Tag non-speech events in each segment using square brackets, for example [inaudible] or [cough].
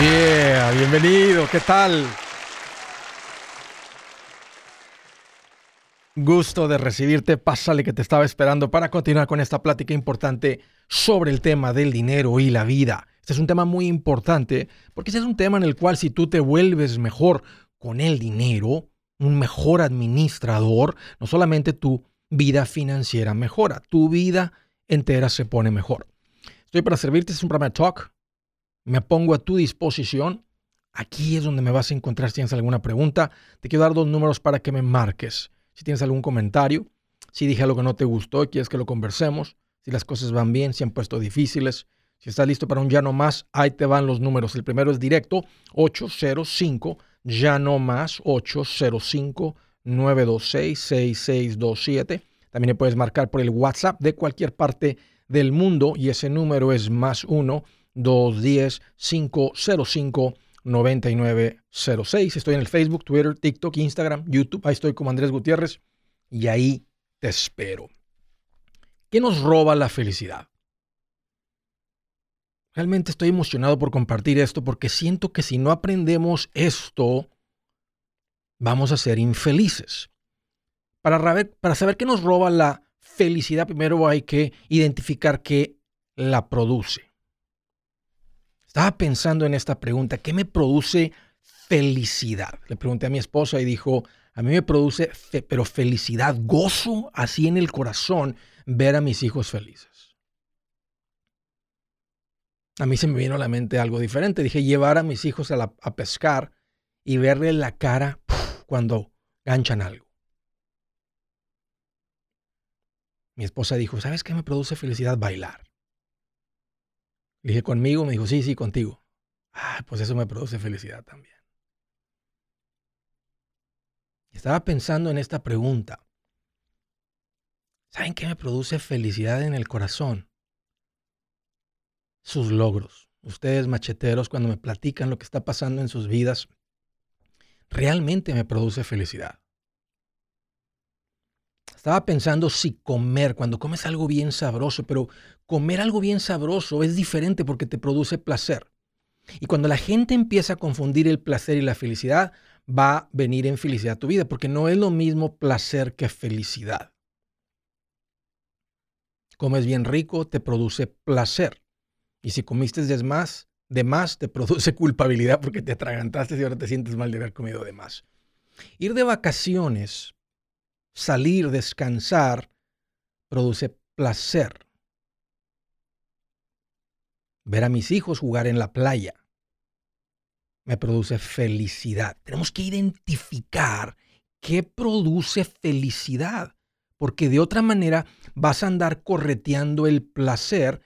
Yeah, bienvenido, ¿qué tal? Gusto de recibirte, pásale que te estaba esperando para continuar con esta plática importante sobre el tema del dinero y la vida. Este es un tema muy importante porque este es un tema en el cual si tú te vuelves mejor con el dinero, un mejor administrador, no solamente tu vida financiera mejora, tu vida entera se pone mejor. Estoy para servirte, es un programa de talk. Me pongo a tu disposición. Aquí es donde me vas a encontrar si tienes alguna pregunta. Te quiero dar dos números para que me marques. Si tienes algún comentario, si dije algo que no te gustó y quieres que lo conversemos, si las cosas van bien, si han puesto difíciles, si estás listo para un ya no más, ahí te van los números. El primero es directo 805 ya no más 805 926 6627. También le puedes marcar por el WhatsApp de cualquier parte del mundo y ese número es más 1 210 505 9906. Estoy en el Facebook, Twitter, TikTok, Instagram, YouTube. Ahí estoy como Andrés Gutiérrez y ahí te espero. ¿Qué nos roba la felicidad? Realmente estoy emocionado por compartir esto porque siento que si no aprendemos esto, vamos a ser infelices. Para, para saber qué nos roba la felicidad, primero hay que identificar qué la produce. Estaba pensando en esta pregunta, ¿qué me produce felicidad? Le pregunté a mi esposa y dijo, a mí me produce, pero felicidad, gozo así en el corazón ver a mis hijos felices. A mí se me vino a la mente algo diferente. Dije, llevar a mis hijos a, pescar y verle la cara cuando ganchan algo. Mi esposa dijo, ¿sabes qué me produce felicidad? Bailar. Le dije, ¿conmigo? Me dijo, sí, sí, contigo. Ah, pues eso me produce felicidad también. Estaba pensando en esta pregunta. ¿Saben qué me produce felicidad en el corazón? Sus logros. Ustedes, macheteros, cuando me platican lo que está pasando en sus vidas, realmente me produce felicidad. Estaba pensando si comer, cuando comes algo bien sabroso, pero comer algo bien sabroso es diferente porque te produce placer. Y cuando la gente empieza a confundir el placer y la felicidad, va a venir en felicidad a tu vida, porque no es lo mismo placer que felicidad. Comes bien rico, te produce placer. Y si comiste de más, de más, te produce [laughs] culpabilidad porque te atragantaste y ahora te sientes mal de haber comido de más. Ir de vacaciones salir, descansar, produce placer. Ver a mis hijos jugar en la playa me produce felicidad. Tenemos que identificar qué produce felicidad, porque de otra manera vas a andar correteando el placer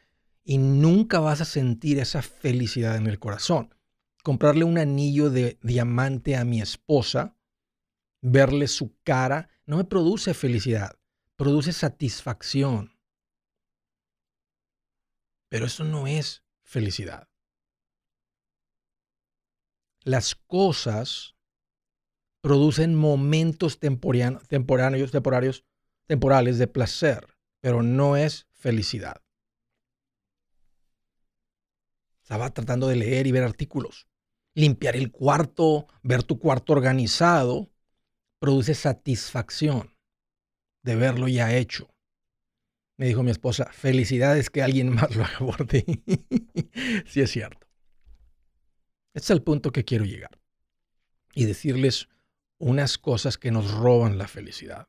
y nunca vas a sentir esa felicidad en el corazón. Comprarle un anillo de diamante a mi esposa, verle su cara, no me produce felicidad, produce satisfacción. Pero eso no es felicidad. Las cosas producen momentos temporáneos, temporarios, temporales de placer, pero no es felicidad. Estaba tratando de leer y ver artículos. Limpiar el cuarto, ver tu cuarto organizado, produce satisfacción de verlo ya hecho. Me dijo mi esposa, felicidades que alguien [laughs] más lo haga por ti. [laughs] sí es cierto. Este es el punto que quiero llegar. Y decirles unas cosas que nos roban la felicidad.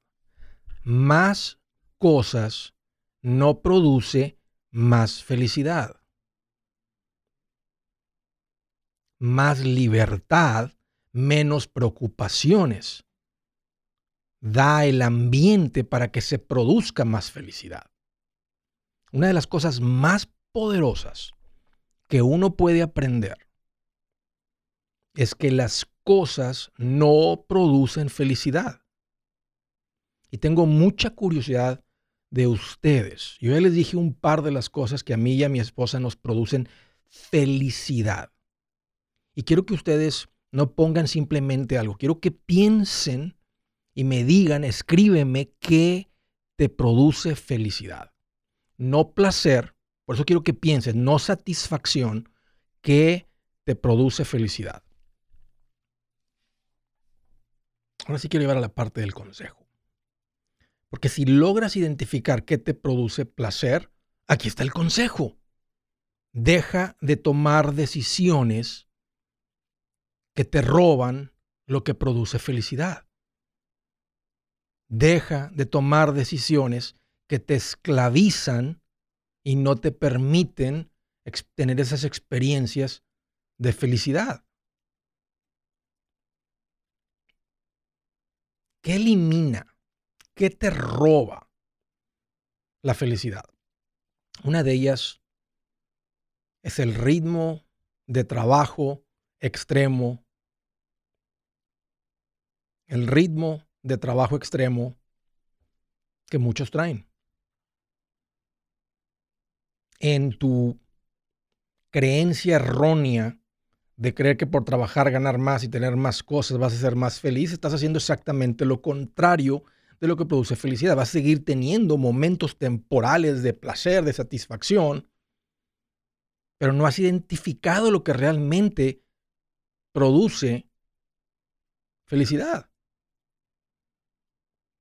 Más cosas no produce más felicidad. Más libertad, menos preocupaciones da el ambiente para que se produzca más felicidad. Una de las cosas más poderosas que uno puede aprender es que las cosas no producen felicidad. Y tengo mucha curiosidad de ustedes. Yo ya les dije un par de las cosas que a mí y a mi esposa nos producen felicidad. Y quiero que ustedes no pongan simplemente algo, quiero que piensen y me digan, escríbeme qué te produce felicidad. No placer, por eso quiero que pienses, no satisfacción, qué te produce felicidad? Ahora sí quiero llevar a la parte del consejo. Porque si logras identificar qué te produce placer, aquí está el consejo. Deja de tomar decisiones que te roban lo que produce felicidad. Deja de tomar decisiones que te esclavizan y no te permiten tener esas experiencias de felicidad. ¿Qué elimina? ¿Qué te roba la felicidad? Una de ellas es el ritmo de trabajo extremo. El ritmo de trabajo extremo que muchos traen. En tu creencia errónea de creer que por trabajar, ganar más y tener más cosas vas a ser más feliz, estás haciendo exactamente lo contrario de lo que produce felicidad. Vas a seguir teniendo momentos temporales de placer, de satisfacción, pero no has identificado lo que realmente produce felicidad.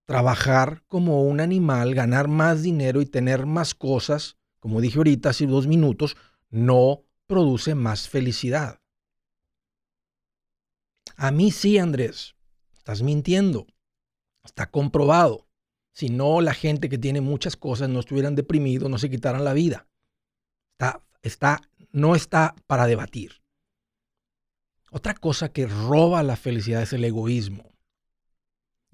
Trabajar como un animal, ganar más dinero y tener más cosas, como dije ahorita hace dos minutos, no produce más felicidad. A mí sí, Andrés, estás mintiendo. Está comprobado. Si no, la gente que tiene muchas cosas no estuvieran deprimidos, no se quitaran la vida. Está, está, no está para debatir. Otra cosa que roba la felicidad es el egoísmo.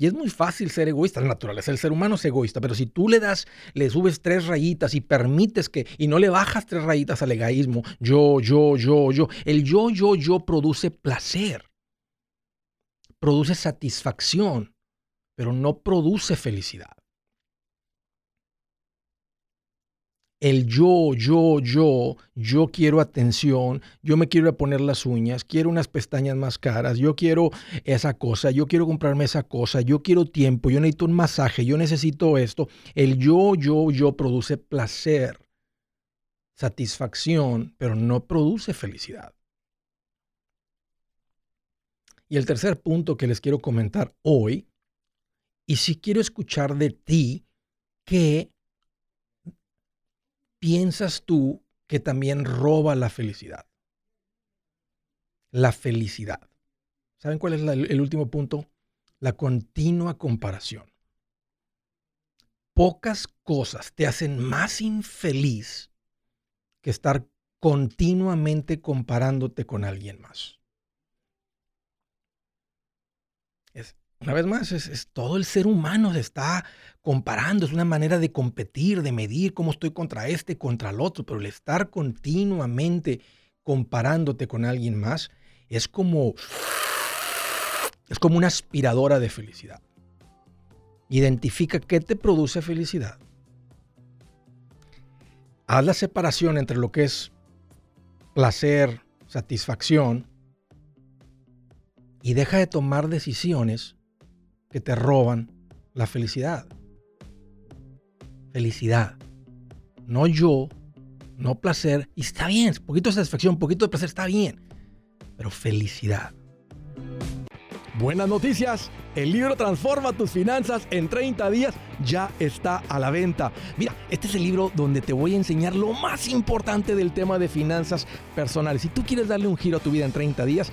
Y es muy fácil ser egoísta, la naturaleza el ser humano es egoísta, pero si tú le das, le subes tres rayitas y permites que, y no le bajas tres rayitas al egoísmo, yo, yo, yo, yo, el yo, yo, yo produce placer, produce satisfacción, pero no produce felicidad. El yo, yo, yo, yo quiero atención, yo me quiero poner las uñas, quiero unas pestañas más caras, yo quiero esa cosa, yo quiero comprarme esa cosa, yo quiero tiempo, yo necesito un masaje, yo necesito esto. El yo, yo, yo produce placer, satisfacción, pero no produce felicidad. Y el tercer punto que les quiero comentar hoy y si quiero escuchar de ti qué piensas tú que también roba la felicidad. La felicidad. ¿Saben cuál es el último punto? La continua comparación. Pocas cosas te hacen más infeliz que estar continuamente comparándote con alguien más. Es, una vez más, es, todo el ser humano se está comparando, es una manera de competir, de medir cómo estoy contra este, contra el otro, pero el estar continuamente comparándote con alguien más es como, es como una aspiradora de felicidad. Identifica qué te produce felicidad. Haz la separación entre lo que es placer, satisfacción, y deja de tomar decisiones que te roban la felicidad. Felicidad. No yo, no placer. Y está bien, poquito de satisfacción, poquito de placer, está bien. Pero felicidad. Buenas noticias. El libro Transforma tus finanzas en 30 días ya está a la venta. Mira, este es el libro donde te voy a enseñar lo más importante del tema de finanzas personales. Si tú quieres darle un giro a tu vida en 30 días,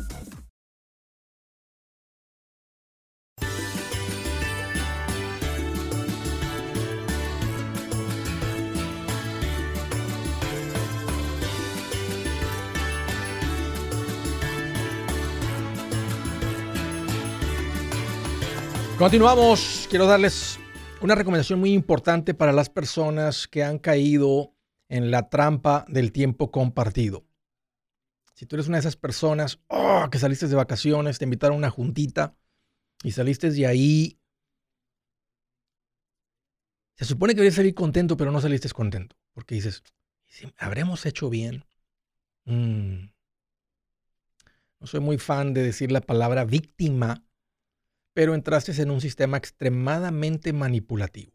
Continuamos. Quiero darles una recomendación muy importante para las personas que han caído en la trampa del tiempo compartido. Si tú eres una de esas personas oh, que saliste de vacaciones, te invitaron a una juntita y saliste de ahí, se supone que deberías salir contento, pero no saliste contento, porque dices, ¿habremos hecho bien? Mm. No soy muy fan de decir la palabra víctima pero entraste en un sistema extremadamente manipulativo,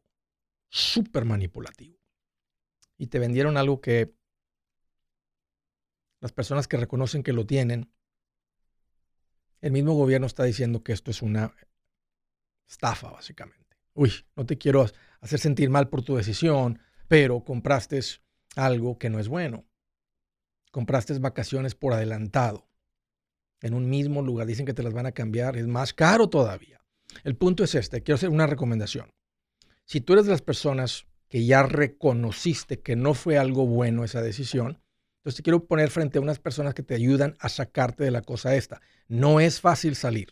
súper manipulativo. Y te vendieron algo que las personas que reconocen que lo tienen, el mismo gobierno está diciendo que esto es una estafa, básicamente. Uy, no te quiero hacer sentir mal por tu decisión, pero compraste algo que no es bueno. Compraste vacaciones por adelantado en un mismo lugar, dicen que te las van a cambiar, es más caro todavía. El punto es este, quiero hacer una recomendación. Si tú eres de las personas que ya reconociste que no fue algo bueno esa decisión, entonces te quiero poner frente a unas personas que te ayudan a sacarte de la cosa esta. No es fácil salir.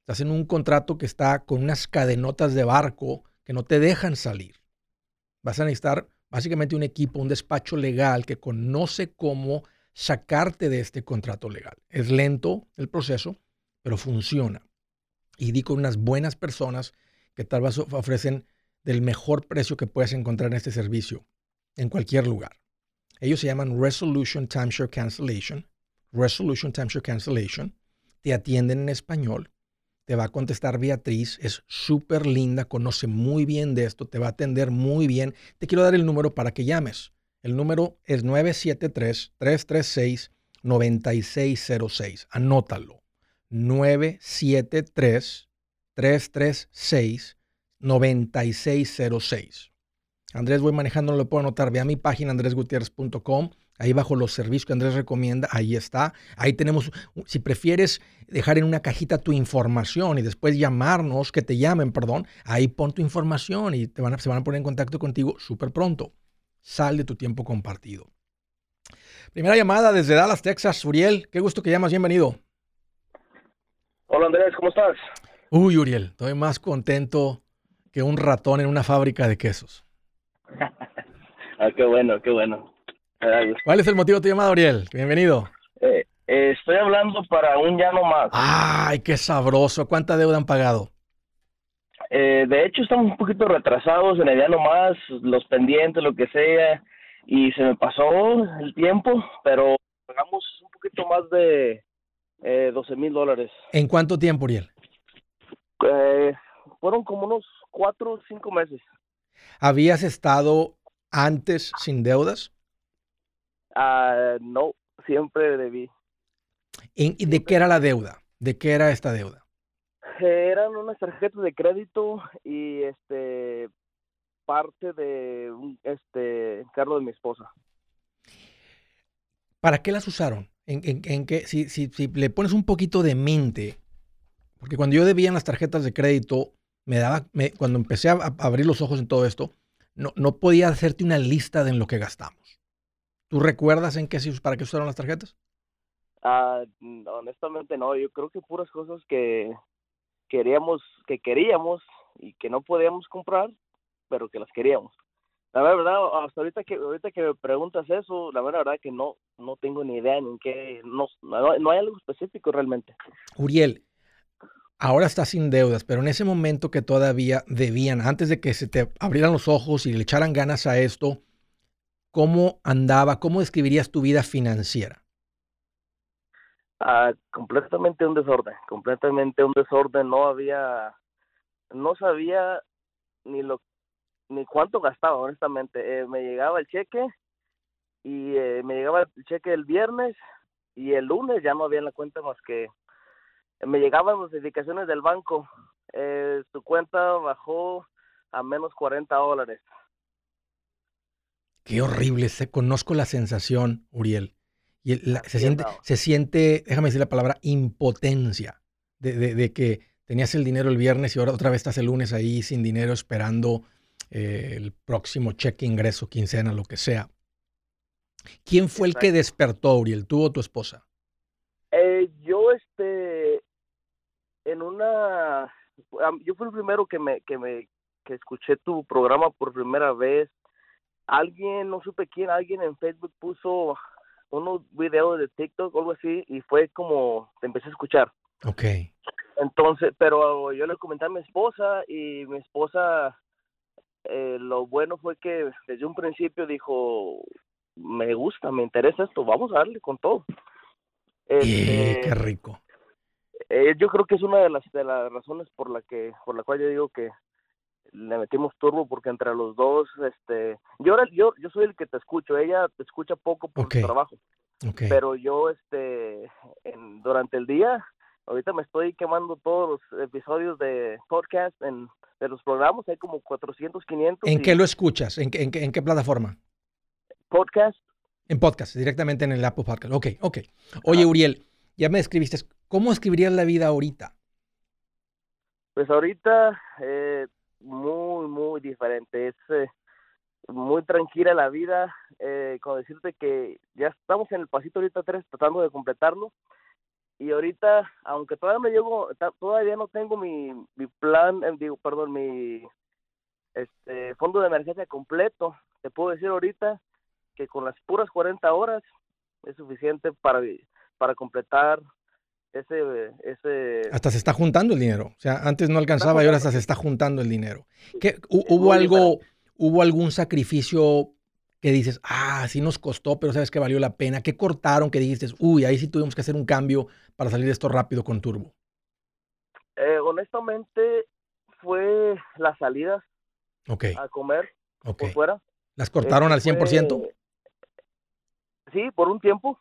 Estás en un contrato que está con unas cadenotas de barco que no te dejan salir. Vas a necesitar básicamente un equipo, un despacho legal que conoce cómo sacarte de este contrato legal. Es lento el proceso, pero funciona. Y di con unas buenas personas que tal vez ofrecen del mejor precio que puedes encontrar en este servicio, en cualquier lugar. Ellos se llaman Resolution Timeshare Cancellation. Resolution Timeshare Cancellation. Te atienden en español. Te va a contestar Beatriz. Es súper linda, conoce muy bien de esto, te va a atender muy bien. Te quiero dar el número para que llames. El número es 973-336-9606. Anótalo. 973-336-9606. Andrés, voy manejando, no lo puedo anotar. Ve a mi página andresgutierrez.com. Ahí bajo los servicios que Andrés recomienda, ahí está. Ahí tenemos, si prefieres dejar en una cajita tu información y después llamarnos, que te llamen, perdón, ahí pon tu información y te van se van a poner en contacto contigo súper pronto. Sal de tu tiempo compartido. Primera llamada desde Dallas, Texas. Uriel, qué gusto que llamas. Bienvenido. Hola Andrés, ¿cómo estás? Uy, Uriel, estoy más contento que un ratón en una fábrica de quesos. [laughs] ah, qué bueno, qué bueno. ¿Cuál es el motivo de tu llamada, Uriel? Bienvenido. Eh, eh, estoy hablando para un ya no más. Ay, qué sabroso. ¿Cuánta deuda han pagado? Eh, de hecho, estamos un poquito retrasados en el día nomás, los pendientes, lo que sea, y se me pasó el tiempo, pero pagamos un poquito más de eh, 12 mil dólares. ¿En cuánto tiempo, Uriel? Eh, fueron como unos cuatro o cinco meses. ¿Habías estado antes sin deudas? Ah, no, siempre debí. ¿Y de qué era la deuda? ¿De qué era esta deuda? Eran unas tarjetas de crédito y este parte de un este cargo de mi esposa. ¿Para qué las usaron? ¿En, en, si, si, si, le pones un poquito de mente, porque cuando yo debía en las tarjetas de crédito, me daba, me, cuando empecé a, abrir los ojos en todo esto, no, no podía hacerte una lista de en lo que gastamos. ¿Tú recuerdas en qué para qué usaron las tarjetas? Ah, honestamente no, yo creo que puras cosas que queríamos, que queríamos y que no podíamos comprar, pero que las queríamos. La verdad, hasta ahorita que ahorita que me preguntas eso, la verdad que no no tengo ni idea ni en qué, no, no hay algo específico realmente. Uriel, ahora estás sin deudas, pero en ese momento que todavía debían, antes de que se te abrieran los ojos y le echaran ganas a esto, ¿cómo andaba? ¿Cómo describirías tu vida financiera? Completamente un desorden, completamente un desorden. No había, no sabía ni lo, ni cuánto gastaba, honestamente. Eh, me llegaba el cheque y eh, me llegaba el cheque el viernes y el lunes ya no había en la cuenta más que me llegaban notificaciones del banco. Eh, su cuenta bajó a menos 40 dólares. Qué horrible, se conozco la sensación, Uriel. Y se, siente, se siente, déjame decir la palabra, impotencia de, de, que tenías el dinero el viernes y ahora otra vez estás el lunes ahí sin dinero esperando eh, el próximo cheque, ingreso, quincena, lo que sea. ¿Quién fue el que despertó, Uriel? ¿Tú o tu esposa? Eh, yo, este, en una, yo fui el primero que me, que me, que escuché tu programa por primera vez. Alguien, no supe quién, alguien en Facebook puso unos videos de TikTok o algo así y fue como te empecé a escuchar. Ok. Entonces, pero yo le comenté a mi esposa y mi esposa, eh, lo bueno fue que desde un principio dijo, me gusta, me interesa esto, vamos a darle con todo. Este, qué rico. Eh, yo creo que es una de las de las razones por la que por la cual yo digo que le metimos turbo porque entre los dos este yo yo yo soy el que te escucho ella te escucha poco por su trabajo pero yo este durante el día ahorita me estoy quemando todos los episodios de podcast en de los programas hay como 400 500 ¿En qué lo escuchas? ¿En qué, en qué, plataforma? Podcast en podcast, directamente en el Apple Podcast. Ok, ok. Oye, Uriel, ya me describiste, ¿cómo escribirías la vida ahorita? Pues ahorita, eh, muy, muy diferente. Es eh, muy tranquila la vida. Eh, con decirte que ya estamos en el pasito ahorita tres tratando de completarlo. Y ahorita, aunque todavía me llevo, todavía no tengo mi, mi plan, eh, digo, perdón, mi este fondo de emergencia completo. Te puedo decir ahorita que con las puras 40 horas es suficiente para, para completar ese, ese... Hasta se está juntando el dinero. O sea, antes no alcanzaba y ahora hasta se está juntando el dinero. ¿Qué, ¿Hubo algo, hubo algún sacrificio que dices, ah, sí nos costó, pero sabes que valió la pena? ¿Qué cortaron que dijiste, uy, ahí sí tuvimos que hacer un cambio para salir de esto rápido con Turbo? Eh, honestamente, fue las salidas a comer por fuera. ¿Las cortaron al 100%? sí, por un tiempo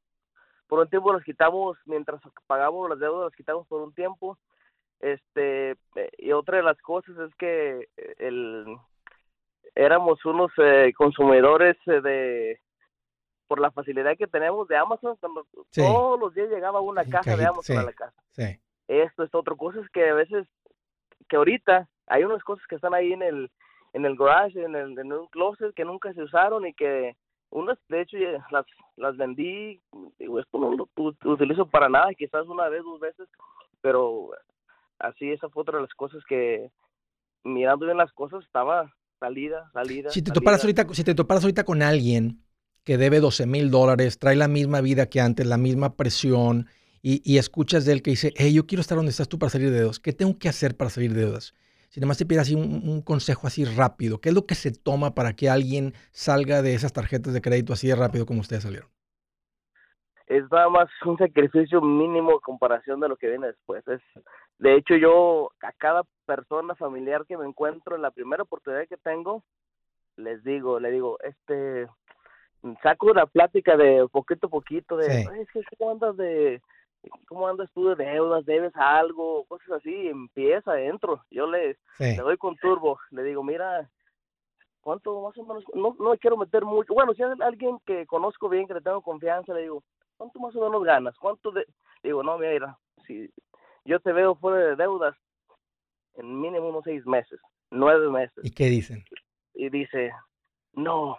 por un tiempo los quitamos, mientras pagamos las deudas, los quitamos por un tiempo. Este, eh, y otra de las cosas es que eh, el, éramos unos eh, consumidores de, por la facilidad que tenemos de Amazon, todos los días llegaba una caja de Amazon a la casa. Esto es otra cosa, es que a veces, que ahorita hay unas cosas que están ahí en el, en el garage, en el, en un closet que nunca se usaron y que unas, de hecho, las, las vendí, digo, esto no lo utilizo para nada, quizás una vez, dos veces, pero así esa fue otra de las cosas que, mirando bien las cosas, estaba salida, salida. Si te, Toparas, ahorita, si te toparas ahorita con alguien que debe 12 mil dólares, trae la misma vida que antes, la misma presión, y, y, escuchas de él que dice, hey, yo quiero estar donde estás tú para salir de deudas, ¿qué tengo que hacer para salir de deudas? Si además te pide así un, consejo así rápido, ¿qué es lo que se toma para que alguien salga de esas tarjetas de crédito así de rápido como ustedes salieron? Es nada más un sacrificio mínimo en comparación de lo que viene después. Es, de hecho, yo a cada persona familiar que me encuentro en la primera oportunidad que tengo, les digo, le digo, este, saco una plática de poquito a poquito de, es que ¿cómo andas de, ¿cómo andas tú de deudas? ¿Debes algo? Cosas así, empieza adentro. Yo le, le doy con turbo, le digo, mira, ¿cuánto más o menos? No, no quiero meter mucho. Bueno, si es alguien que conozco bien, que le tengo confianza, le digo, ¿cuánto más o menos ganas? ¿Cuánto de...? digo, no, mira, si yo te veo fuera de deudas en mínimo unos seis meses, nueve meses. ¿Y qué dicen? Y dice, no,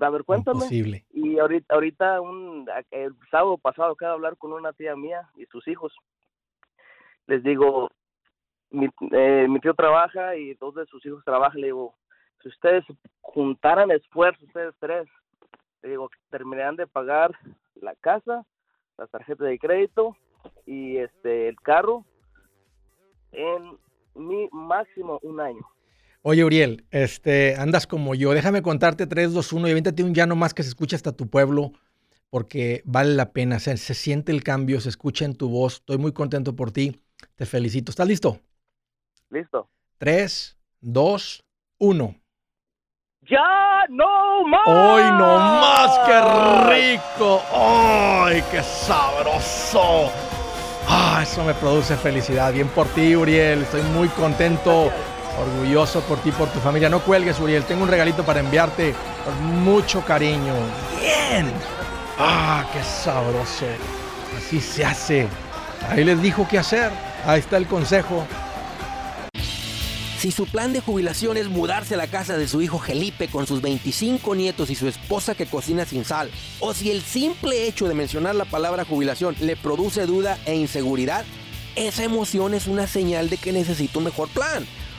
a ver, cuéntame. Y ahorita, ahorita un, el sábado pasado acabo de hablar con una tía mía y sus hijos. Les digo, mi, eh, mi tío trabaja y dos de sus hijos trabajan. Le digo, si ustedes juntaran esfuerzos, ustedes tres, le digo, terminarían de pagar la casa, la tarjeta de crédito y este el carro en mi máximo un año. Oye, Uriel, este, andas como yo. Déjame contarte 3, 2, 1 y avéntate un ya más que se escuche hasta tu pueblo porque vale la pena. Se, se siente el cambio, se escucha en tu voz. Estoy muy contento por ti. Te felicito. ¿Estás listo? Listo. 3, 2, 1. ¡Ya no más! ¡Ay, no más! ¡Qué rico! ¡Ay, qué sabroso! Ah, eso me produce felicidad. Bien por ti, Uriel. Estoy muy contento. Orgulloso por ti, por tu familia. No cuelgues, Uriel. Tengo un regalito para enviarte con mucho cariño. Bien. Ah, qué sabroso. Así se hace. Ahí les dijo qué hacer. Ahí está el consejo. Si su plan de jubilación es mudarse a la casa de su hijo Felipe con sus 25 nietos y su esposa que cocina sin sal, o si el simple hecho de mencionar la palabra jubilación le produce duda e inseguridad, esa emoción es una señal de que necesita un mejor plan.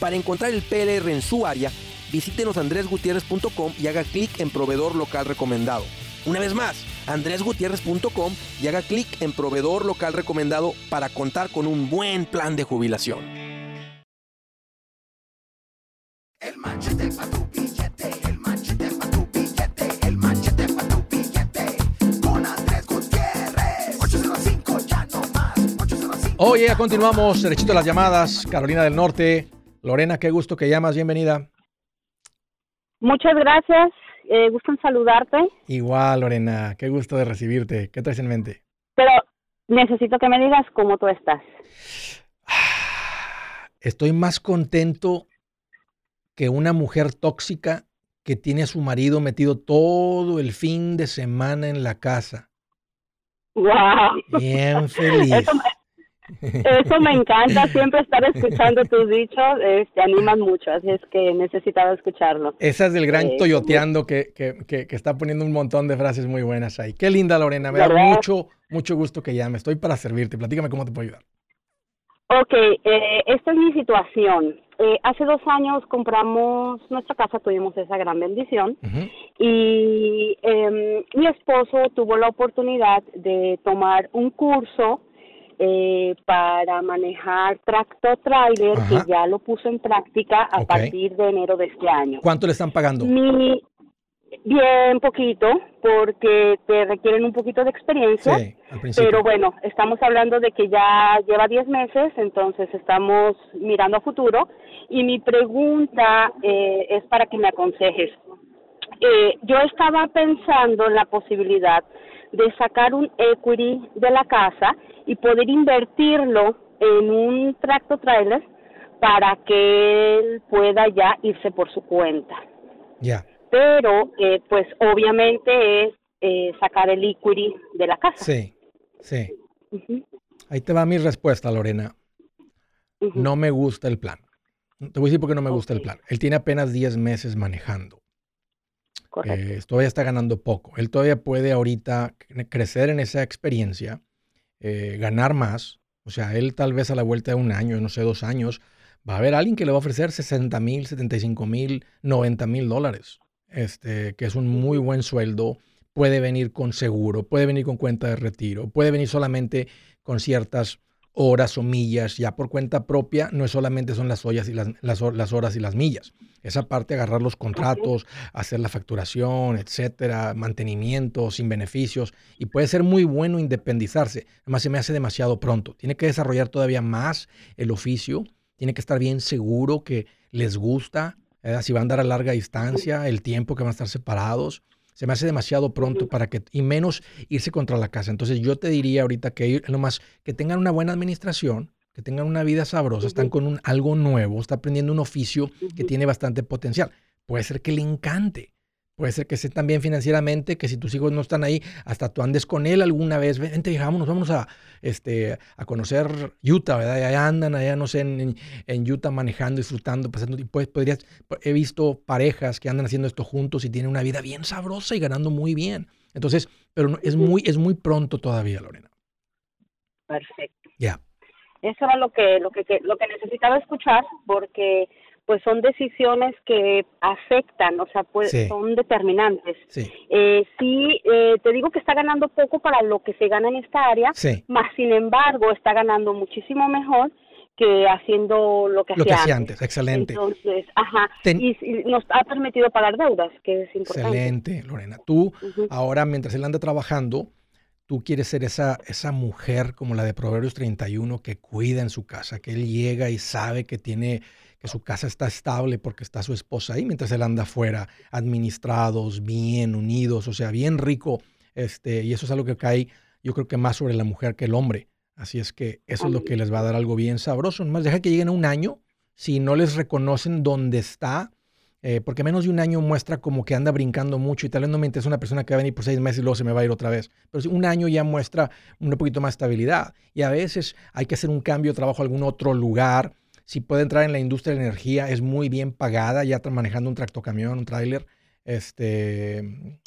Para encontrar el PLR en su área, visítenos andresgutierrez.com y haga clic en proveedor local recomendado. Una vez más, andresgutierrez.com y haga clic en proveedor local recomendado para contar con un buen plan de jubilación. El manchete para tu billete, el manchete para tu billete, el manchete para tu billete. Con Andrés Gutiérrez, 805 ya no más, 805. Oye, continuamos, derechito las llamadas, Carolina del Norte. Lorena, qué gusto que llamas, bienvenida. Muchas gracias, eh, gusto en saludarte. Igual, Lorena, qué gusto de recibirte. ¿Qué traes en mente? Pero necesito que me digas cómo tú estás. [sighs] Estoy más contento que una mujer tóxica que tiene a su marido metido todo el fin de semana en la casa. Wow. Bien [laughs] feliz. Eso me encanta, siempre estar escuchando tus dichos, te animan mucho, así es que necesitaba escucharlo. Esa es del gran eh, toyoteando que, que, que, está poniendo un montón de frases muy buenas ahí. Qué linda Lorena, me da mucho, mucho gusto que llame, estoy para servirte, platícame cómo te puedo ayudar. Ok, eh, esta es mi situación. Eh, hace dos años compramos nuestra casa, tuvimos esa gran bendición y eh, mi esposo tuvo la oportunidad de tomar un curso eh, para manejar tractor trailer que ya lo puso en práctica a partir de enero de este año. ¿Cuánto le están pagando? Mi, bien poquito, porque te requieren un poquito de experiencia. Sí, pero bueno, estamos hablando de que ya lleva 10 meses, entonces estamos mirando a futuro. Y mi pregunta eh, es para que me aconsejes. Eh, yo estaba pensando en la posibilidad de sacar un equity de la casa y poder invertirlo en un tracto trailer para que él pueda ya irse por su cuenta. Ya. Pero, eh, pues obviamente es eh, sacar el equity de la casa. Sí, sí. Ahí te va mi respuesta, Lorena. No me gusta el plan. Te voy a decir por qué no me gusta el plan. Él tiene apenas 10 meses manejando. Eh, todavía está ganando poco. Él todavía puede ahorita crecer en esa experiencia, eh, ganar más. O sea, él tal vez a la vuelta de un año, no sé, dos años, va a haber alguien que le va a ofrecer 60 mil, 75 mil, 90 mil dólares, este, que es un muy buen sueldo. Puede venir con seguro, puede venir con cuenta de retiro, puede venir solamente con ciertas horas o millas ya por cuenta propia, no es solamente son las, ollas y las, las, horas y las millas. Esa parte, agarrar los contratos, hacer la facturación, etcétera, mantenimiento sin beneficios. Y puede ser muy bueno independizarse. Además, se me hace demasiado pronto. Tiene que desarrollar todavía más el oficio. Tiene que estar bien seguro que les gusta. Si va a andar a larga distancia, el tiempo que van a estar separados se me hace demasiado pronto para que, y menos irse contra la casa. Entonces yo te diría ahorita que nomás que tengan una buena administración, que tengan una vida sabrosa, están con un, algo nuevo, está aprendiendo un oficio que tiene bastante potencial. Puede ser que le encante. Puede ser que esté también financieramente, que si tus hijos no están ahí, hasta tú andes con él alguna vez. Vente, vámonos, vamos a, este, a conocer Utah, ¿verdad? allá andan, allá no sé, en, en Utah manejando, disfrutando, pasando. Y pues podrías, he visto parejas que andan haciendo esto juntos y tienen una vida bien sabrosa y ganando muy bien. Entonces, pero es muy, es muy pronto todavía, Lorena. Perfecto. Ya. Eso era lo que, lo que, lo que necesitaba escuchar, porque pues son decisiones que afectan, o sea, pues son determinantes. Sí, eh, sí eh, te digo que está ganando poco para lo que se gana en esta área, más sin embargo está ganando muchísimo mejor que haciendo lo que, lo hacía, antes. Excelente. Entonces, ajá, y, nos ha permitido pagar deudas, que es importante. Excelente, Lorena. Tú, ahora, mientras él anda trabajando, tú quieres ser esa, esa mujer como la de Proverbios 31 que cuida en su casa, que él llega y sabe que tiene que su casa está estable porque está su esposa ahí, mientras él anda afuera, administrados, bien unidos, o sea, bien rico. Este, y eso es algo que cae, yo creo que más sobre la mujer que el hombre. Así es que eso es lo que les va a dar algo bien sabroso. Más deja que lleguen a un año, si no les reconocen dónde está, eh, porque menos de un año muestra como que anda brincando mucho y tal vez no me interesa una persona que va a venir por seis meses y luego se me va a ir otra vez. Pero si un año ya muestra un poquito más estabilidad. Y a veces hay que hacer un cambio de trabajo a algún otro lugar si puede entrar en la industria de energía, es muy bien pagada, ya manejando un tractocamión, un tráiler. Este,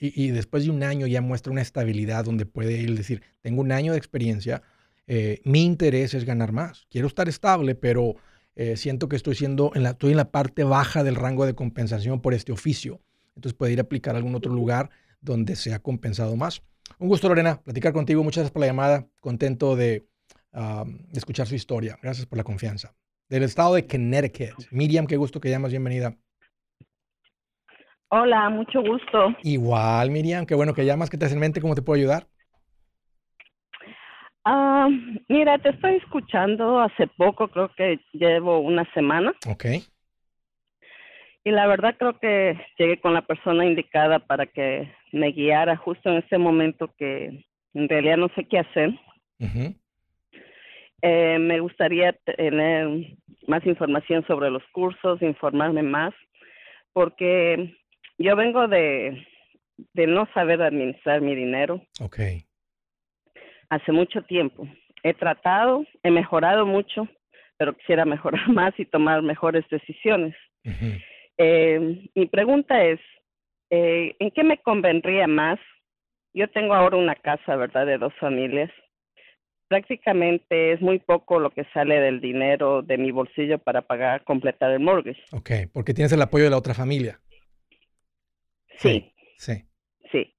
y, después de un año ya muestra una estabilidad donde puede ir decir, tengo un año de experiencia, eh, mi interés es ganar más. Quiero estar estable, pero eh, siento que estoy, siendo en la, estoy en la parte baja del rango de compensación por este oficio. Entonces puede ir a aplicar a algún otro lugar donde sea compensado más. Un gusto, Lorena, platicar contigo. Muchas gracias por la llamada. Contento de escuchar su historia. Gracias por la confianza. Del estado de Connecticut. Miriam, qué gusto que llamas. Bienvenida. Hola, mucho gusto. Igual, Miriam, qué bueno que llamas. ¿Qué te hace en mente? ¿Cómo te puedo ayudar? Ah, mira, te estoy escuchando hace poco, creo que llevo una semana. Ok. Y la verdad creo que llegué con la persona indicada para que me guiara justo en este momento que en realidad no sé qué hacer. Eh, me gustaría tener más información sobre los cursos, informarme más, porque yo vengo de, de no saber administrar mi dinero. Ok. Hace mucho tiempo. He tratado, he mejorado mucho, pero quisiera mejorar [laughs] más y tomar mejores decisiones. eh, mi pregunta es, eh, ¿en qué me convendría más? Yo tengo ahora una casa, ¿verdad?, de dos familias prácticamente es muy poco lo que sale del dinero de mi bolsillo para pagar, completar el mortgage. Ok, porque tienes el apoyo de la otra familia. Sí. Sí. Sí.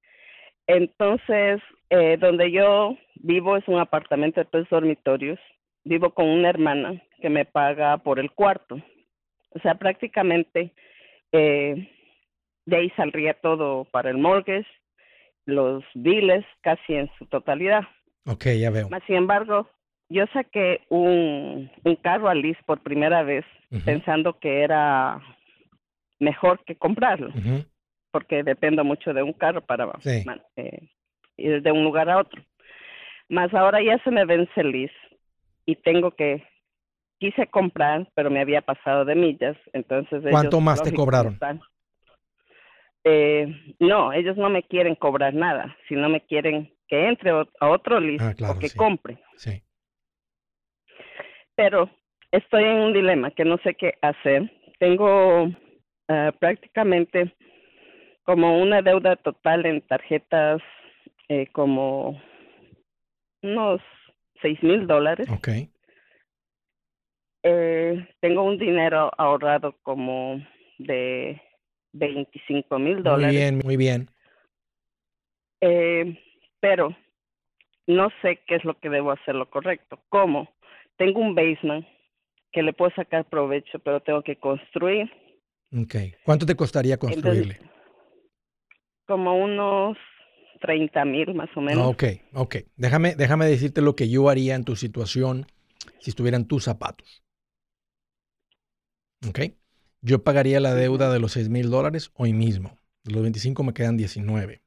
Entonces, eh, donde yo vivo es un apartamento de tres dormitorios. Vivo con una hermana que me paga por el cuarto. O sea, prácticamente eh, de ahí saldría todo para el mortgage, los biles casi en su totalidad. Ok, ya veo. Sin embargo, yo saqué un, un carro a Liz por primera vez pensando que era mejor que comprarlo, porque dependo mucho de un carro para eh, ir de un lugar a otro. Más ahora ya se me vence Liz y tengo que quise comprar, pero me había pasado de millas, entonces ¿Cuánto más te cobraron? eh, no, ellos no me quieren cobrar nada, sino me quieren que entre a otro list ah, o que compre. Sí. Pero estoy en un dilema que no sé qué hacer. Tengo ah, prácticamente como una deuda total en tarjetas eh, como unos seis mil dólares. Ok. Eh, tengo un dinero ahorrado como de 25 mil dólares. Muy bien, muy bien. Eh, pero no sé qué es lo que debo hacer lo correcto. ¿Cómo? Tengo un basement que le puedo sacar provecho, pero tengo que construir. ¿Cuánto te costaría construirle? como unos 30 mil más o menos. Ok, ok. Déjame, déjame decirte lo que yo haría en tu situación si estuvieran tus zapatos. Ok. Yo pagaría la deuda de los 6 mil dólares hoy mismo. De los 25 me quedan 19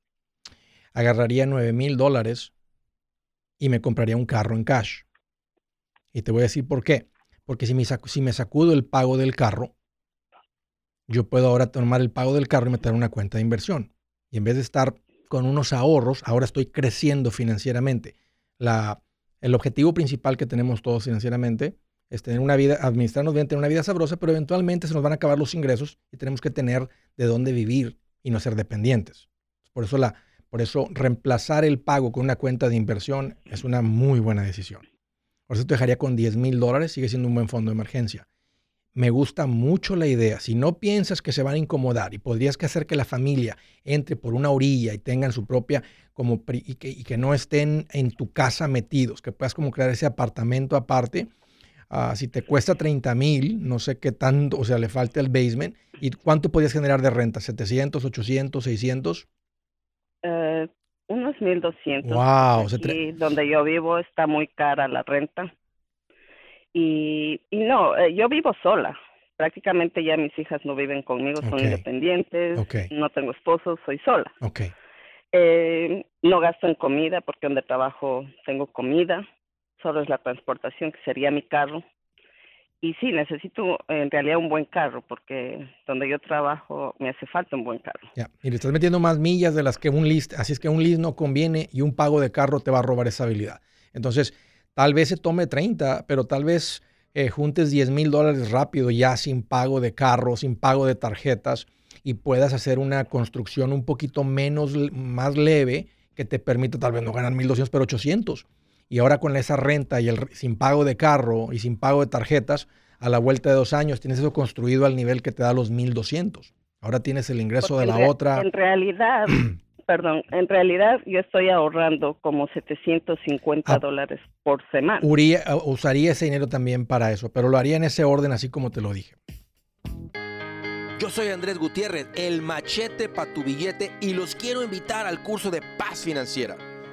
agarraría 9 mil dólares y me compraría un carro en cash. Y te voy a decir por qué. Porque si me, si me sacudo el pago del carro, yo puedo ahora tomar el pago del carro y meter una cuenta de inversión. Y en vez de estar con unos ahorros, ahora estoy creciendo financieramente. La, el objetivo principal que tenemos todos financieramente es tener una vida, administrarnos bien, tener una vida sabrosa, pero eventualmente se nos van a acabar los ingresos y tenemos que tener de dónde vivir y no ser dependientes. Por eso, la, por eso reemplazar el pago con una cuenta de inversión es una muy buena decisión. Por eso te dejaría con 10 mil dólares, sigue siendo un buen fondo de emergencia. Me gusta mucho la idea. Si no piensas que se van a incomodar y podrías que hacer que la familia entre por una orilla y tengan su propia, como, y que, no estén en tu casa metidos, que puedas como crear ese apartamento aparte, Ah, si te cuesta 30 mil, no sé qué tanto, o sea, le falta el basement, ¿y cuánto podías generar de renta? ¿700, 800, 600? Eh, unos 1200. Wow. Y donde yo vivo está muy cara la renta. Y, y no, eh, yo vivo sola. Prácticamente ya mis hijas no viven conmigo, son independientes. No tengo esposo, soy sola. Okay. Eh, no gasto en comida porque donde trabajo tengo comida solo es la transportación, que sería mi carro. Y sí, necesito en realidad un buen carro, porque donde yo trabajo me hace falta un buen carro. Ya, y le estás metiendo más millas de las que un list, así es que un list no conviene y un pago de carro te va a robar esa habilidad. Entonces, tal vez se tome 30, pero tal vez eh, juntes 10 mil dólares rápido ya sin pago de carro, sin pago de tarjetas y puedas hacer una construcción un poquito menos, más leve que te permita tal vez no ganar 1.200, pero 800 y ahora con esa renta y el sin pago de carro y sin pago de tarjetas, a la vuelta de dos años tienes eso construido al nivel que te da los 1200. Ahora tienes el ingreso de la otra. En realidad, [clears throat] perdón, en realidad yo estoy ahorrando como 750 ah. dólares por semana. usaría ese dinero también para eso, pero lo haría en ese orden así como te lo dije. Yo soy Andrés Gutiérrez, el machete para tu billete y los quiero invitar al curso de paz financiera.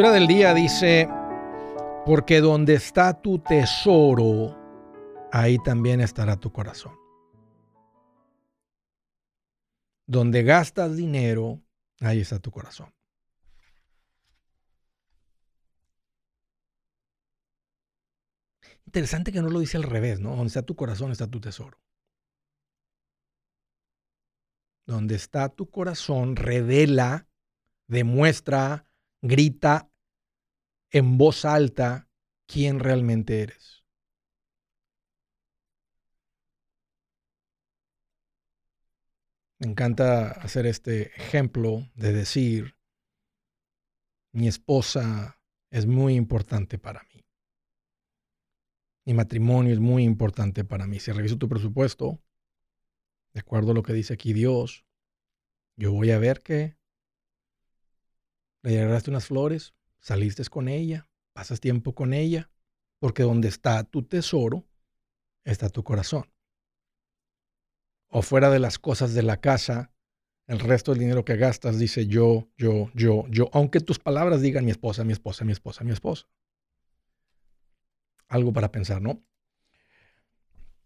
Escritura del día dice, porque donde está tu tesoro, ahí también estará tu corazón. Donde gastas dinero, ahí está tu corazón. Interesante que no lo dice al revés, ¿no? Donde está tu corazón, está tu tesoro. Donde está tu corazón, revela, demuestra, grita en voz alta quién realmente eres. Me encanta hacer este ejemplo de decir, mi esposa es muy importante para mí. Mi matrimonio es muy importante para mí. Si reviso tu presupuesto, de acuerdo a lo que dice aquí Dios, yo voy a ver que le llegaste unas flores, saliste con ella, pasas tiempo con ella, porque donde está tu tesoro, está tu corazón. O fuera de las cosas de la casa, el resto del dinero que gastas dice yo, yo, yo, yo, aunque tus palabras digan mi esposa, mi esposa, mi esposa, mi esposa. Algo para pensar, ¿no?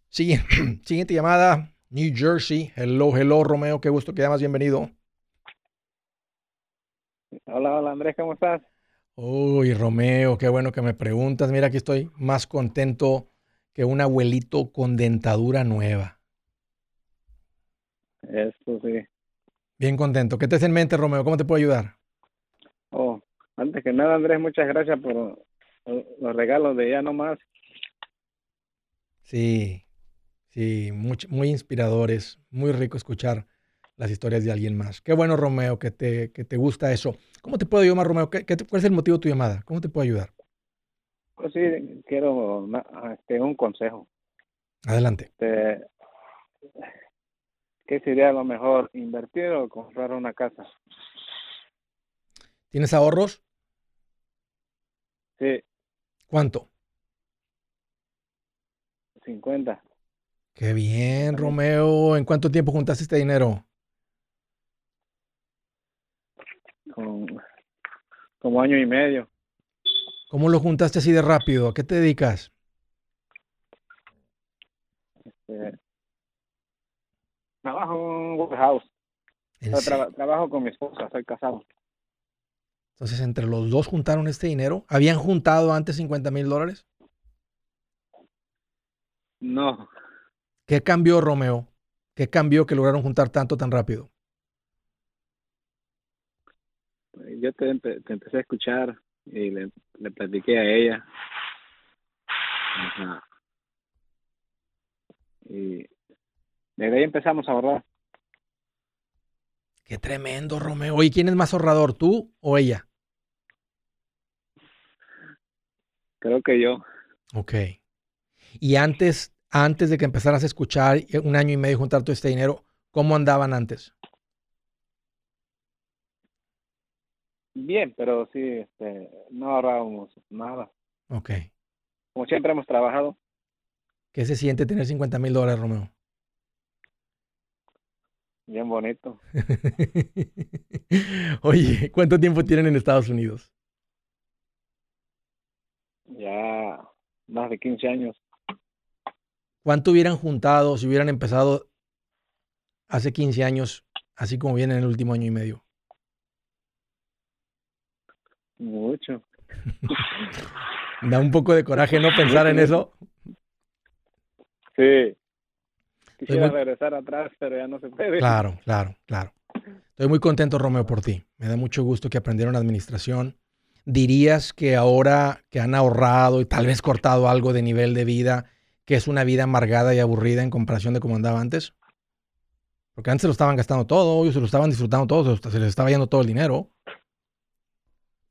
Siguiente, [clears throat] siguiente llamada, New Jersey. Hello, hello, Romeo, qué gusto que llamas, bienvenido. Hola, hola Andrés, ¿cómo estás? Uy, Romeo, qué bueno que me preguntas. Mira, aquí estoy más contento que un abuelito con dentadura nueva. Eso sí. Bien contento. ¿Qué te hace en mente, Romeo? ¿Cómo te puedo ayudar? Oh, antes que nada, Andrés, muchas gracias por los regalos de ya nomás. Sí, sí, muy, muy inspiradores, muy rico escuchar las historias de alguien más. Qué bueno, Romeo, que te, que te gusta eso. ¿Cómo te puedo ayudar, Romeo? ¿Qué, cuál es el motivo de tu llamada? ¿Cómo te puedo ayudar? Pues sí, quiero este, un consejo. Adelante. Este, ¿Qué sería lo mejor, invertir o comprar una casa? ¿Tienes ahorros? Sí. ¿Cuánto? 50. Qué bien, Romeo. ¿En cuánto tiempo juntaste este dinero? Como año y medio. ¿Cómo lo juntaste así de rápido? ¿A qué te dedicas? Este, trabajo en un warehouse. trabajo con mi esposa, soy casado. Entonces, entre los dos juntaron este dinero. ¿Habían juntado antes 50 mil dólares? No. ¿Qué cambió, Romeo? ¿Qué cambió que lograron juntar tanto tan rápido? Yo te, empecé a escuchar y le, platiqué a ella. Y desde ahí empezamos a ahorrar. Qué tremendo, Romeo. ¿Y quién es más ahorrador, tú o ella? Creo que yo. Ok. Y antes, antes de que empezaras a escuchar un año y medio juntar todo este dinero, ¿cómo andaban antes? Bien, pero sí, este, no ahorrábamos nada. Ok. Como siempre hemos trabajado. ¿Qué se siente tener 50 mil dólares, Romeo? Bien bonito. [laughs] Oye, ¿cuánto tiempo tienen en Estados Unidos? Ya más de 15 años. ¿Cuánto hubieran juntado si hubieran empezado hace 15 años, así como viene en el último año y medio? Mucho. da un poco de coraje no pensar en eso. Sí. Quisiera regresar atrás, pero ya no se puede. Claro, claro, claro. Estoy muy contento, Romeo, por ti. Me da mucho gusto que aprendieron administración. ¿Dirías que ahora que han ahorrado y tal vez cortado algo de nivel de vida, que es una vida amargada y aburrida en comparación de cómo andaba antes? Porque antes se lo estaban gastando todo, ellos se lo estaban disfrutando todo, se les estaba yendo todo el dinero.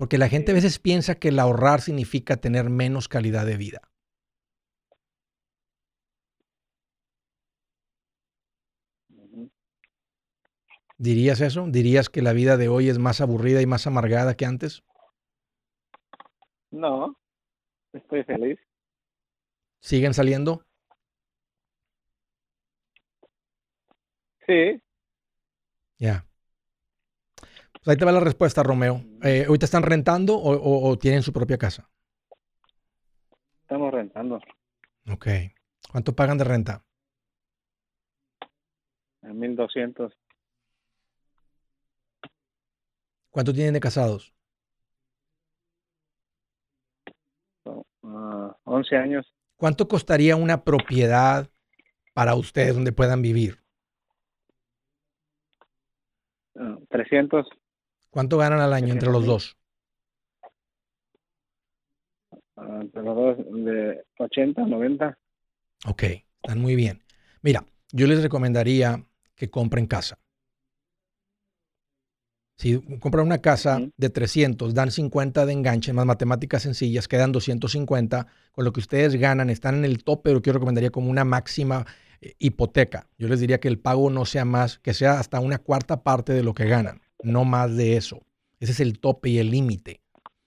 Porque la gente a veces piensa que el ahorrar significa tener menos calidad de vida. ¿Dirías eso? ¿Dirías que la vida de hoy es más aburrida y más amargada que antes? No, estoy feliz. ¿Siguen saliendo? Sí. Ya. Pues ahí te va la respuesta, Romeo. Eh, ¿Ahorita están rentando o, tienen su propia casa? Estamos rentando. Ok. ¿Cuánto pagan de renta? A 1200. ¿Cuánto tienen de casados? 11 años. ¿Cuánto costaría una propiedad para ustedes donde puedan vivir? 300. ¿Cuánto ganan al año entre los dos? Ah, entre los dos de 80, 90. Ok, están muy bien. Mira, yo les recomendaría que compren casa. Si compran una casa de 300, dan 50 de enganche, más matemáticas sencillas, quedan 250. Con lo que ustedes ganan, están en el tope, pero yo recomendaría como una máxima eh, hipoteca. Yo les diría que el pago no sea más, que sea hasta una cuarta parte de lo que ganan, no más de eso. Ese es el tope y el límite.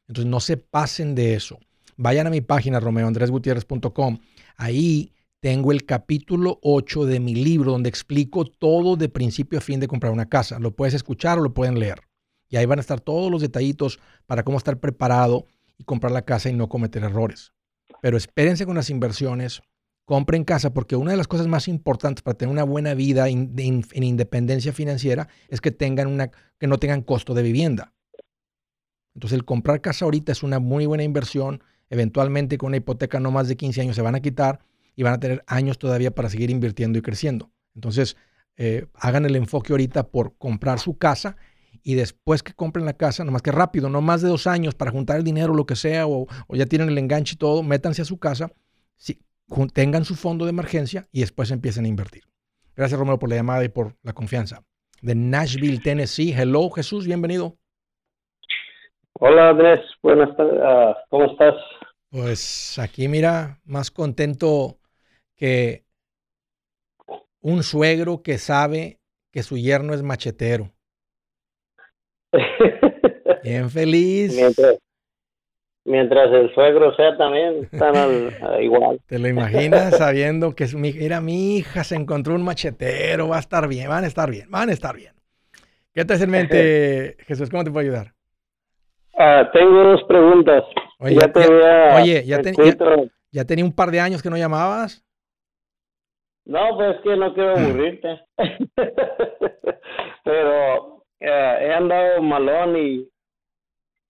Entonces no se pasen de eso. Vayan a mi página romeoandresgutierrez.com. Ahí tengo el capítulo 8 de mi libro donde explico todo de principio a fin de comprar una casa. Lo puedes escuchar o lo pueden leer. Y ahí van a estar todos los detallitos para cómo estar preparado y comprar la casa y no cometer errores. Pero espérense con las inversiones, compren casa porque una de las cosas más importantes para tener una buena vida en independencia financiera es que, tengan una, que no tengan costo de vivienda. Entonces el comprar casa ahorita es una muy buena inversión. Eventualmente con una hipoteca no más de 15 años se van a quitar y van a tener años todavía para seguir invirtiendo y creciendo. Entonces, eh, hagan el enfoque ahorita por comprar su casa y después que compren la casa, nomás que rápido, no más de dos años para juntar el dinero, lo que sea, o, ya tienen el enganche y todo, métanse a su casa, si, tengan su fondo de emergencia y después empiecen a invertir. Gracias, Romero, por la llamada y por la confianza. De Nashville, Tennessee. Hello, Jesús, bienvenido. Hola, Andrés. Buenas tardes. Ah, ¿Cómo estás? Pues aquí, mira, más contento que un suegro que sabe que su yerno es machetero. [laughs] Bien feliz. Mientras, el suegro sea también, están al, igual. ¿Te lo imaginas sabiendo que era mi hija, se encontró un machetero, va a estar bien, van a estar bien, van a estar bien. ¿Qué te hace en mente, Jesús? ¿Cómo te puedo ayudar? Ah, tengo dos preguntas. Oye, ya, ya, oye, ya, tenía un par de años que no llamabas. No, pues que no quiero aburrirte. [laughs] Pero eh, he andado malón y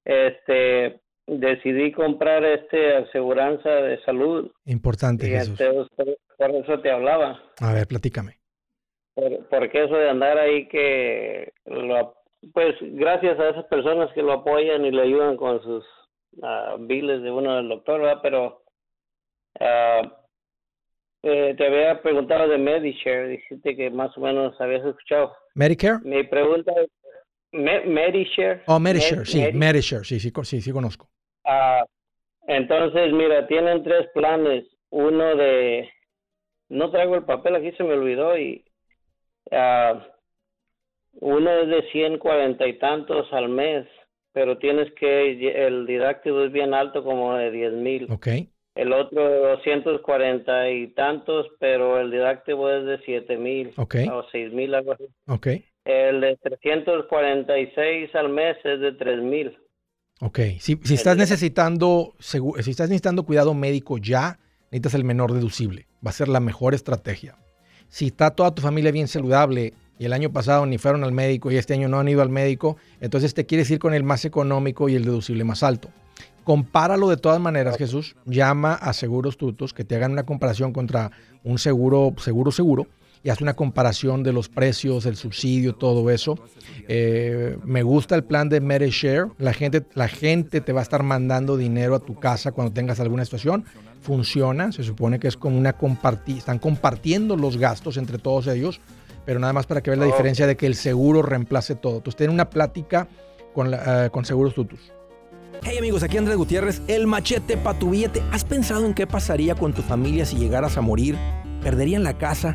este decidí comprar este aseguranza de salud. Importante, Jesús. por, eso te hablaba. A ver, platícame. porque eso de andar ahí que lo, pues gracias a esas personas que lo apoyan y le ayudan con sus uh, biles de uno del doctor, ¿verdad? Pero uh, eh, te había preguntado de Medicare, dijiste que más o menos habías escuchado. ¿Medicare? Mi pregunta es, Medicare. Oh, Medicare, sí, Medicare, sí, sí, sí, sí conozco. Ah, entonces, mira, tienen tres planes. Uno de, no traigo el papel, aquí se me olvidó y uh, uno es de 140 y tantos al mes, pero tienes que, el didáctico es bien alto, como de 10 mil. Ok. El otro de 240 y tantos, pero el didáctico es de 7 mil. Ok. O 6 mil, algo así. Ok. El de 346 al mes es de 3 mil. Ok. Si, si estás necesitando, si estás necesitando cuidado médico ya, necesitas el menor deducible. Va a ser la mejor estrategia. Si está toda tu familia bien saludable, y el año pasado ni fueron al médico y este año no han ido al médico, entonces te quieres ir con el más económico y el deducible más alto. Compáralo de todas maneras, Jesús. Llama a Seguros Tutos que te hagan una comparación contra un seguro, seguro, seguro y haz una comparación de los precios, el subsidio, todo eso. Eh, me gusta el plan de Medishare. La gente, la gente te va a estar mandando dinero a tu casa cuando tengas alguna situación. Funciona, se supone que es como una compartida, están compartiendo los gastos entre todos ellos pero nada más para que veas la diferencia de que el seguro reemplace todo. Entonces, ten una plática con, eh, con Seguros Tutus. Hey amigos, aquí Andrés Gutiérrez, el machete para tu billete. ¿Has pensado en qué pasaría con tu familia si llegaras a morir? ¿Perderían la casa?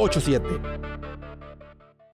8-7.